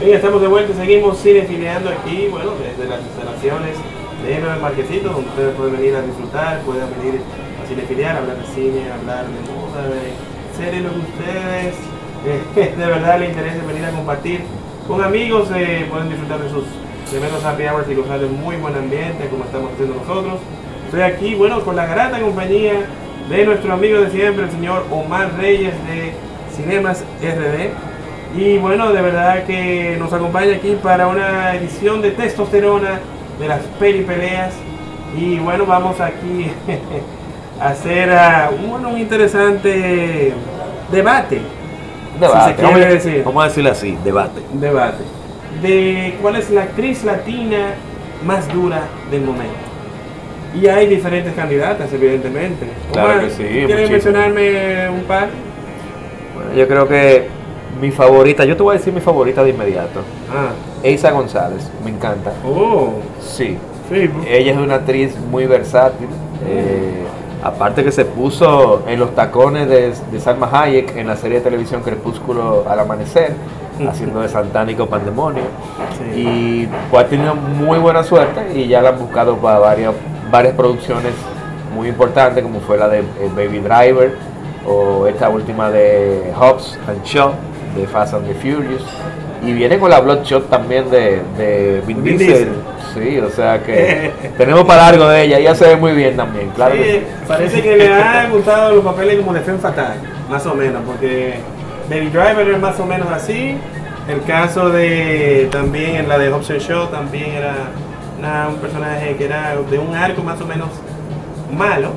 Bien, estamos de vuelta, seguimos cinefileando aquí, bueno, desde las instalaciones de el Marquesito, donde ustedes pueden venir a disfrutar, pueden venir a cinefilear, hablar de cine, hablar de moda, de series, lo que ustedes eh, de verdad les interese venir a compartir con amigos, eh, pueden disfrutar de sus tremendos happy hours y gozar de muy buen ambiente, como estamos haciendo nosotros. Estoy aquí, bueno, con la grata compañía de nuestro amigo de siempre, el señor Omar Reyes de Cinemas RD. Y bueno, de verdad que nos acompaña aquí para una edición de testosterona de las peripeleas. Y bueno, vamos aquí a hacer uh, un, un, interesante debate. Debate, si vamos, decir. vamos a decirlo así, debate. Debate. De cuál es la actriz latina más dura del momento. Y hay diferentes candidatas, evidentemente. Claro que sí. ¿Quieren mencionarme un par? Bueno, yo creo que mi favorita, yo te voy a decir mi favorita de inmediato. Ah. Eisa González, me encanta. Oh. Sí. Ella es una actriz muy versátil. Eh, aparte que se puso en los tacones de, de, Salma Hayek en la serie de televisión Crepúsculo al Amanecer, haciendo de Santánico Pandemonio. Y pues ha tenido muy buena suerte y ya la han buscado para varias, varias producciones muy importantes, como fue la de eh, Baby Driver o esta última de Hobbs and Shaw de Fast and the Furious. Y viene con la Bloodshot también de, de Vin, Diesel. Sí, o sea que tenemos para algo de ella. Ella se ve muy bien también, claro. parece que le han gustado los papeles como de Femme Fatal, más o menos, porque Baby Driver es más o menos así. El caso de también en la de Hobson Show también era un personaje que era de un arco más o menos malo.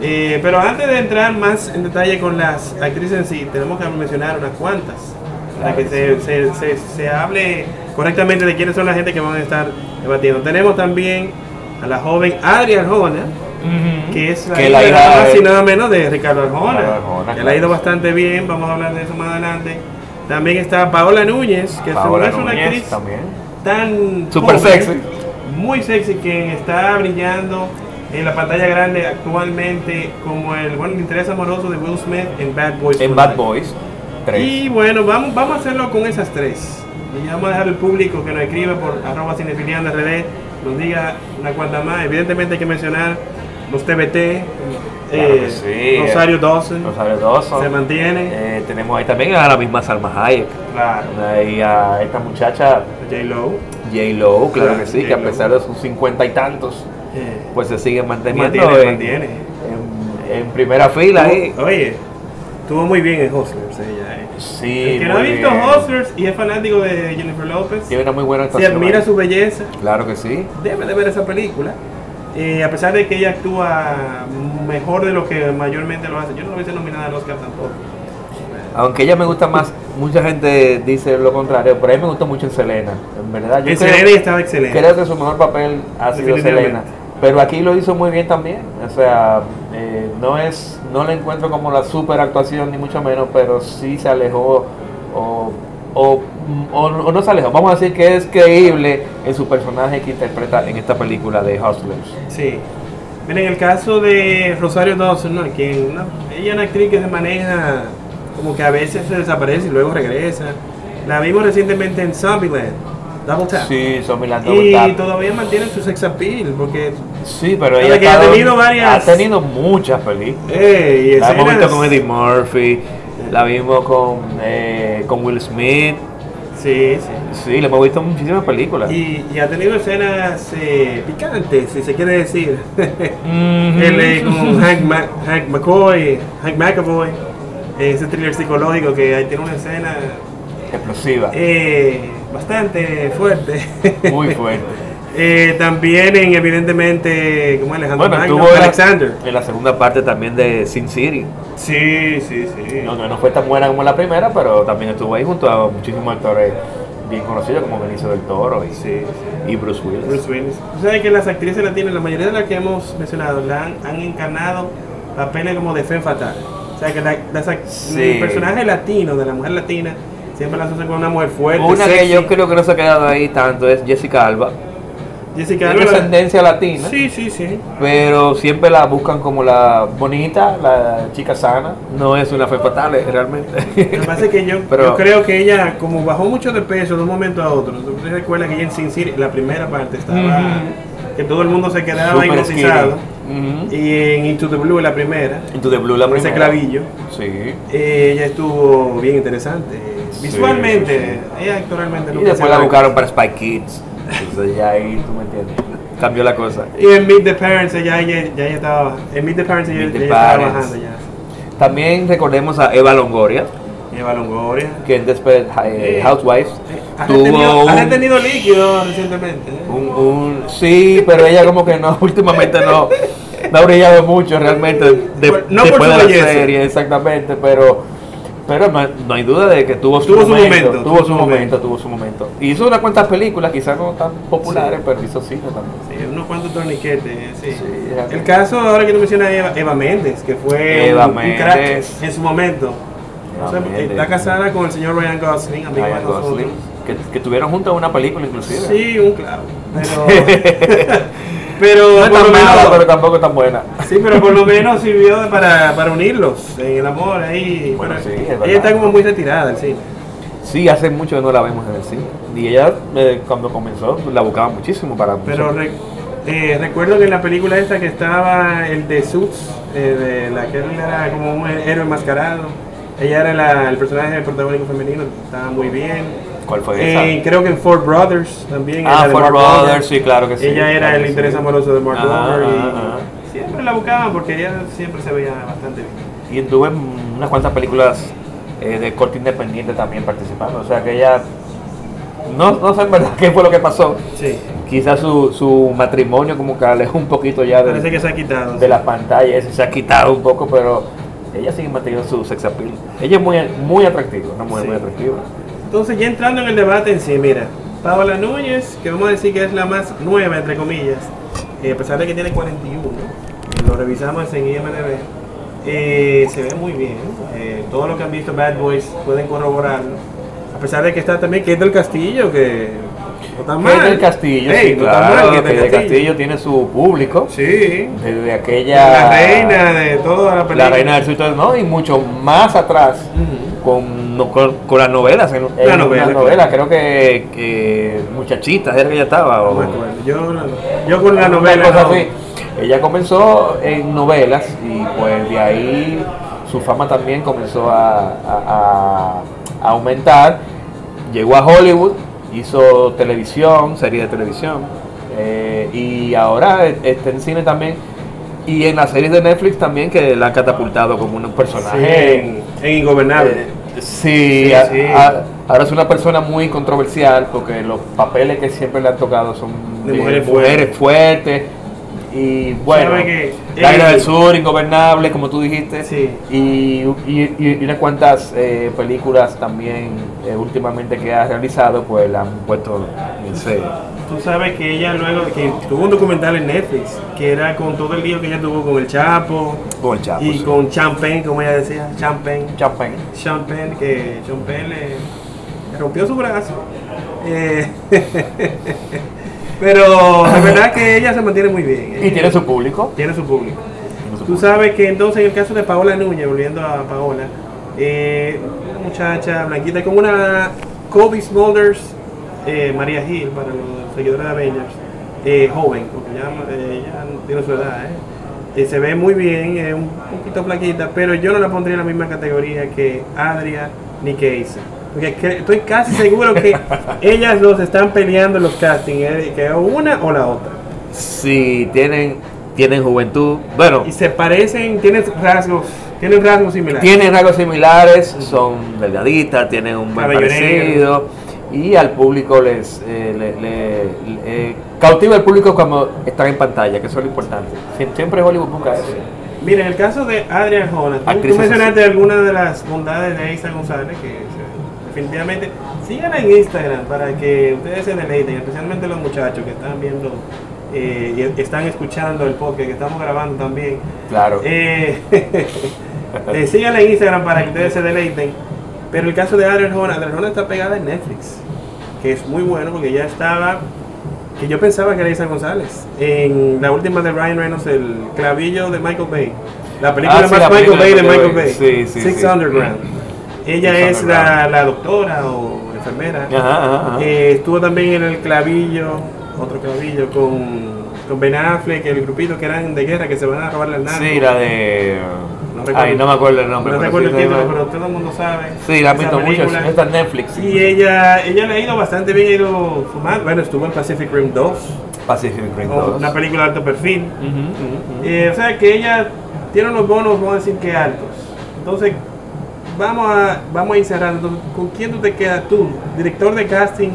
Eh, pero antes de entrar más en detalle con las actrices en sí, tenemos que mencionar unas cuantas. Para que se, se, se, hable correctamente de quiénes son la gente que van a estar debatiendo. Tenemos también a la joven Adria Arjona, que es la, hija, más y nada menos de Ricardo Arjona, que le ha ido bastante bien, vamos a hablar de eso más adelante. También está Paola Núñez, que es una actriz tan super sexy, muy sexy, que está brillando en la pantalla grande actualmente como el, bueno, interés amoroso de Will Smith en Bad Boys. En Bad Boys. Y bueno, vamos, vamos a hacerlo con esas tres. Y vamos a dejar al público que nos escribe por arroba cinefiliando RD, nos diga una cuanta más. Evidentemente hay que mencionar los TBT, eh, Rosario Dawson. Rosario Dawson. Se mantiene. Eh, tenemos ahí también a la misma Salma Hayek. Claro. Ahí a esta muchacha. J. Lowe. J. Lowe, claro, que sí, que a pesar de sus cincuenta y tantos, pues se sigue manteniendo. Mantiene, En, primera fila ahí. Oye, estuvo muy bien en Hustlers ella, eh. Sí, El que no ha visto Hustlers y es fanático de Jennifer López. Tiene una muy buena actuación. Si admira su belleza. Claro que sí. Debe de ver esa película. Eh, a pesar de que ella actúa mejor de lo que mayormente lo hace. Yo no lo hubiese nominada al Oscar tampoco. Aunque ella me gusta más, mucha gente dice lo contrario, pero a mí me gustó mucho en Selena. En verdad, yo en Selena estaba excelente. Creo que su mejor papel ha sido Selena. Pero aquí lo hizo muy bien también. O sea, eh, no es no le encuentro como la super actuación, ni mucho menos, pero sí se alejó o, no se alejó. Vamos a decir que es creíble en su personaje que interpreta en esta película de Hustlers. Sí. Miren, en el caso de Rosario Dawson, ¿no? ella es una actriz que se maneja como que a veces se desaparece y luego regresa. La vimos recientemente en Zombieland Double Tap. Sí, Zombieland Double Tap. Y todavía mantiene su sex appeal, porque... Sí, pero ella ha, tenido varias... Ha tenido muchas películas. La hemos visto con Eddie Murphy, la vimos con, eh, con Will Smith. Sí, sí. Sí, le hemos visto muchísimas películas. Y, y ha tenido escenas eh, picantes, si se quiere decir. Él con Hank, Hank McCoy, Hank McAvoy, ese thriller psicológico que ahí tiene una escena explosiva. Eh, bastante fuerte. Muy fuerte. eh, también en, evidentemente, como Alejandro bueno, Magno, Alexander. En la segunda parte también de Sin City. Sí, sí, sí. No, no, fue tan buena como la primera, pero también estuvo ahí junto a muchísimos actores bien conocidos como Benicio del Toro y, sí, y Bruce Willis. Bruce Willis. Tú sabes que las actrices latinas, la mayoría de las que hemos mencionado, la han, encarnado papeles como de fe fatal. O sea que la, el personaje latino, de la mujer latina, siempre la asocian con una mujer fuerte. Una que yo creo que no se ha quedado ahí tanto es Jessica Alba. Jessica Alba. descendencia latina, Sí, sí, sí. pero siempre la buscan como la bonita, la chica sana. No es una fe fatal, eh, realmente. Lo que pasa es que yo, Pero- yo creo que ella, como bajó mucho de peso de un momento a otro, ¿tú te recuerdas que ella en Sin City, la primera parte estaba, que todo el mundo se quedaba hipnotizado, Ujú. y en Into the Blue, la primera, Into the Blue, la con ese primera. clavillo, Sí. eh, ella estuvo bien interesante. Sí, Visualmente, sí, ella actoralmente Y después la buscaron para Spy Kids. Entonces ya ahí, tú me entiendes. Cambió la cosa. Y en Meet the Parents, ella, ella, ya ella estaba, en Meet the Parents, the estaba Parents. bajando ya. También recordemos a Eva Longoria, Eva Longoria. que en Desperate eh, Eh, Housewives Ha tuvo retenido, ha un, retenido líquido recientemente. ¿eh? un, un- Sí, pero ella como que no, últimamente no, no ha brillado mucho realmente de, no por después su de la belleza. serie, exactamente, pero... Pero no, hay duda de que tuvo su Tuvo su momento, momento, tuvo su momento, tuvo su momento. Hizo unas cuantas películas, quizás no tan populares, Sí. pero hizo cine también. Sí, unos cuantos torniquetes, sí. Sí, el caso, ahora que tú mencionas Eva, Eva Méndez, que fue Eva un, un crack en su momento. O sea, está casada con el señor Ryan Gosling, amigo Ryan de nosotros. Gosling, que, que tuvieron juntos una película inclusive. Sí, un clavo. Pero, pero, no es por tan lo mala, menos, pero tampoco tan buena. sí, pero por lo menos sirvió para, para unirlos en el amor ahí. Bueno, sí, es ella está como muy retirada del cine. Sí, hace mucho que no la vemos en el cine. Y ella, eh, cuando comenzó, la buscaba muchísimo para Pero re- eh, recuerdo que en la película esta que estaba el de Suits, eh, de la que él era como un héroe enmascarado. Ella era la- el personaje protagónico femenino, estaba muy bien. ¿Cuál fue Eh, creo que en Ford Brothers también. Ah, Ford Brothers, sí, claro que sí. Ella era claro el interés sí. amoroso de Mark Wahlberg y siempre la buscaban porque ella siempre se veía bastante bien. Y tuve unas cuantas películas eh, de corte independiente también participando. O sea que ella, no, no sé en verdad qué fue lo que pasó. Sí, Quizás su, su matrimonio como que alejó un poquito ya de, parece que se ha quitado. de las pantallas, se ha quitado un poco, pero ella sigue manteniendo su sex appeal. Ella es muy, muy atractiva, una mujer Sí. muy atractiva. Entonces, ya entrando en el debate en sí, mira, Paola Núñez, que vamos a decir que es la más nueva, entre comillas, eh, a pesar de que tiene 41, eh, lo revisamos en IMDb, eh, se ve muy bien. eh, todo lo que han visto Bad Boys pueden corroborarlo. A pesar de que está también Kate del Castillo, que no está mal. Kate del Castillo, sí, no claro, Kate del Castillo tiene su público. Sí. Desde aquella... La reina de toda la película. La reina del sur, ¿no? Y mucho más atrás. Con, no, con, con las novelas, en, en La novela, una claro. novela, creo que, que Muchachitas era que ella estaba. O. Yo, yo con la novela. cosa no. así. Ella comenzó en novelas y pues de ahí su fama también comenzó a, a- a- a aumentar. Llegó a Hollywood, hizo televisión, serie de televisión eh, y ahora está en cine también y en las series de Netflix también que la han catapultado como un Sí, personaje. en, en Ingobernable. Eh, sí, Sí, a- sí. a- ahora es una persona muy controversial porque los papeles que siempre le han tocado son De mujeres, fuertes. Y bueno, ¿Sabe qué? La Isla Eh, del Sur, Ingobernable, como tú dijiste. Sí. Y, y- y unas cuantas eh, películas también eh, últimamente que ha realizado, pues la han puesto en serio. Tú sabes que ella luego, que tuvo un documental en Netflix, que era con todo el lío que ella tuvo con el Chapo Con el Chapo. y sí. con Champagne, como ella decía, Champagne, Champagne. Champagne, que Champagne le, le rompió su brazo. Pero la verdad que ella se mantiene muy bien. Y tiene su público. Tiene su público. Tiene su Tú público. sabes que entonces en el caso de Paola Núñez, volviendo a Paola, eh, una muchacha blanquita con una Kobe Smulders, eh, María Gil, para los seguidores de Avengers, eh, joven, porque ya, eh, ya tiene su edad, ¿eh? Eh, se ve muy bien, es un poquito flaquita, pero yo no la pondría en la misma categoría que Adria ni que Isa. Porque estoy casi seguro que ellas dos están peleando en los castings, eh, que una o la otra. Sí, tienen, tienen juventud. Bueno, Y se parecen, tienen rasgos, tienen rasgos similares. Tienen rasgos similares, son delgaditas, tienen un buen parecido y al público les eh, le- le- le- cautiva el público cuando están en pantalla, que eso es lo importante. Sie- Siempre Hollywood busca eso. Mira, en el caso de Adrian Jonas, tú- mencionaste algunas de las bondades de Isa González, que definitivamente síganla en Instagram para que ustedes se deleiten, especialmente los muchachos que están viendo eh, y están escuchando el podcast que estamos grabando también. Claro. Eh, eh, síganla en Instagram para que ustedes se deleiten. Pero el caso de Adrian Jonas, Adrian está pegada en Netflix, que es muy bueno porque ya estaba que yo pensaba que era Isa González. En la última de Ryan Reynolds, el clavillo de Michael Bay. La película Ah, sí, más la Michael película Bay de Michael Bay. Bay. Sí, sí, Six. Underground. Ella es la, la doctora o enfermera. Ajá, ajá. Eh, estuvo también en el clavillo, otro clavillo, con, con Ben Affleck, el grupito que eran de guerra que se van a robar la nave. Sí, la de. No recuerdo. Ay, no me acuerdo el nombre. No recuerdo sí el título, pero todo el mundo sabe. Sí, la esa visto mucho. Está en Netflix. Y ella, ella le ha ido bastante bien, ha ido sumando. Bueno, estuvo en Pacific Rim 2, Pacific Rim o 2. una película de alto perfil. Ujú, ujú, ujú. Eh, o sea que ella tiene unos bonos, vamos a decir que altos. Entonces, vamos a, vamos a ir cerrando. ¿Con quién tú te quedas tú? Director de casting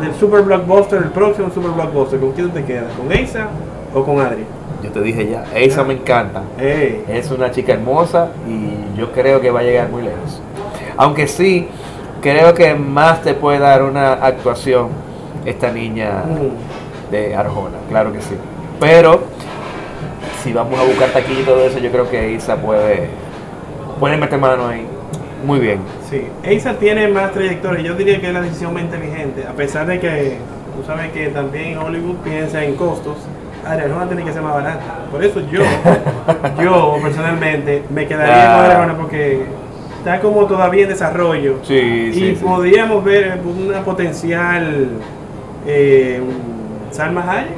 del Super Blockbuster, el próximo Super Blockbuster. ¿Con quién tú te quedas? ¿Con Asa o con Adri? Yo te dije ya, esa me encanta. Ey. Es una chica hermosa y yo creo que va a llegar muy lejos. Aunque sí, creo que más te puede dar una actuación esta niña Mm. de Arjona, claro que sí. Pero si vamos a buscar taquilla y todo eso, yo creo que Isa puede, puede meter mano ahí muy bien. Sí, Asa tiene más trayectoria. Yo diría que es la decisión más inteligente, a pesar de que tú sabes que también Hollywood piensa en costos. Arjona tiene que ser más barata. Por eso yo, yo personalmente me quedaría Ah. con Arjona porque está como todavía en desarrollo Sí, y sí, sí. podríamos ver una potencial eh, Salma Hayek.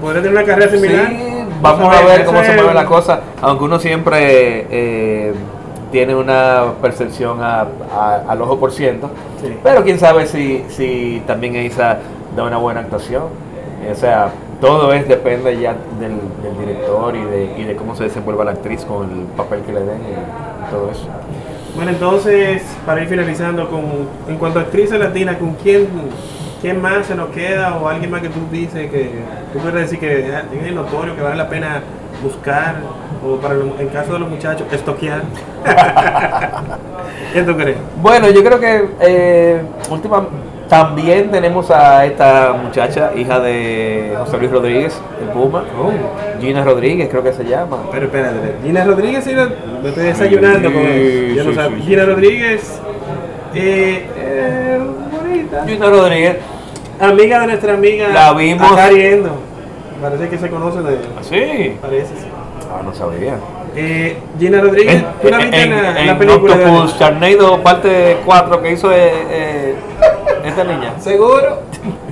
Podría tener una carrera similar. Sí, vamos a ver cómo se mueve la cosa, aunque uno siempre eh, tiene una percepción a- a- al ojo por ciento, Sí. pero quién sabe si, si también Isa da una buena actuación. O sea, todo es depende ya del, del director y de, y de cómo se desenvuelva la actriz con el papel que le den y todo eso. Bueno, entonces, para ir finalizando, con, en cuanto a actrices latinas, ¿con quién, quién más se nos queda o alguien más que tú dices que tú puedes decir que es notorio, que vale la pena buscar o para en caso de los muchachos, estoquear? ¿Qué tú crees? Bueno, yo creo que eh, última, también tenemos a esta muchacha, hija de José Luis Rodríguez, el Puma, Gina Rodríguez creo que se llama. Pero espérate, Gina Rodríguez, sí, me estoy desayunando Sí, con él. Yo no sí, sabía. sí, sí. Gina Rodríguez, eh, eh, bonita. Gina Rodríguez, Amiga de nuestra amiga La vimos. Acari Endo. Parece que se conocen de sí. Parece, sí. Ah, no sabía. Eh, Gina Rodríguez, En, ¿tú la viste en, en- la, en en la película? de- Octopus Charnado parte 4 que hizo eh, eh, esta niña. ¿Seguro?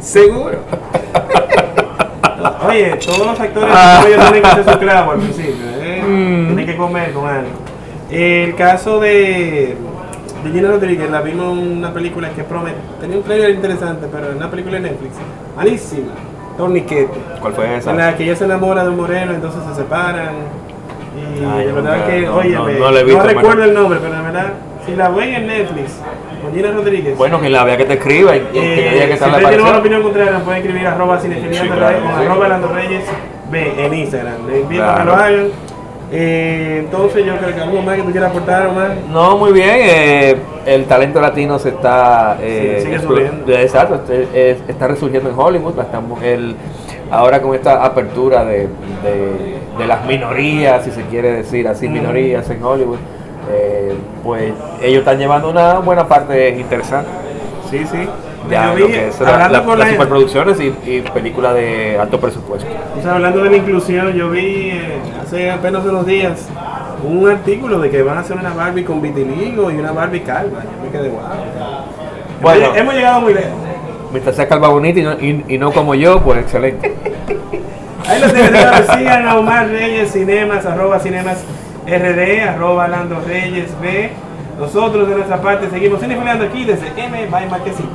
¿Seguro? Oye, todos los actores Ah. tienen que hacer su clavo al principio, ¿eh? Mm. Tienen que comer con algo. El caso de, de Gina Rodríguez, la vimos en una película que promete, tenía un trailer interesante, pero en una película de Netflix, malísima, ¿Cuál fue esa? En la que ella se enamora de un moreno, entonces se separan. Y Ay, de verdad nunca- que, no, oye, no, me- no la he visto, recuerdo el nombre, pero de verdad, si la ven en Netflix, con Gina Rodríguez. Bueno, que la vea que te escriba y, y que te diga Eh, que si está la usted tiene una opinión contraria, nos pueden escribir arroba cinefiliando Sí, claro, o sí. arroba Lando Reyes B en Instagram. Les invito a que lo hagan. Eh, entonces yo creo que algo más que tú quieras aportar, Omar. No, muy bien. eh, el talento latino se está. eh, Sí, sigue subiendo. Exacto, este, es- está resurgiendo en Hollywood. la estamos- el- ahora con esta apertura de, de- de las minorías, si se quiere decir así, Mm. minorías en Hollywood, eh, pues ellos están llevando una buena parte interesante. Sí, sí. Ya, Yo lo vi, que es la- las superproducciones y, y películas de alto presupuesto. o sea, hablando de la inclusión, yo vi eh, hace apenas unos días un artículo de que van a hacer una Barbie con vitiligo y una Barbie calva. Yo me quedé guau. Bueno. hemos, hemos llegado muy lejos. Mientras sea calva bonita y no, y- y no como yo, pues excelente. Ahí lo tienen, señores. sigan a Omar Reyes Cinemas, arroba cinemas RD, arroba Lando Reyes B. Nosotros de nuestra parte seguimos cinefileando aquí desde M by Marquesito.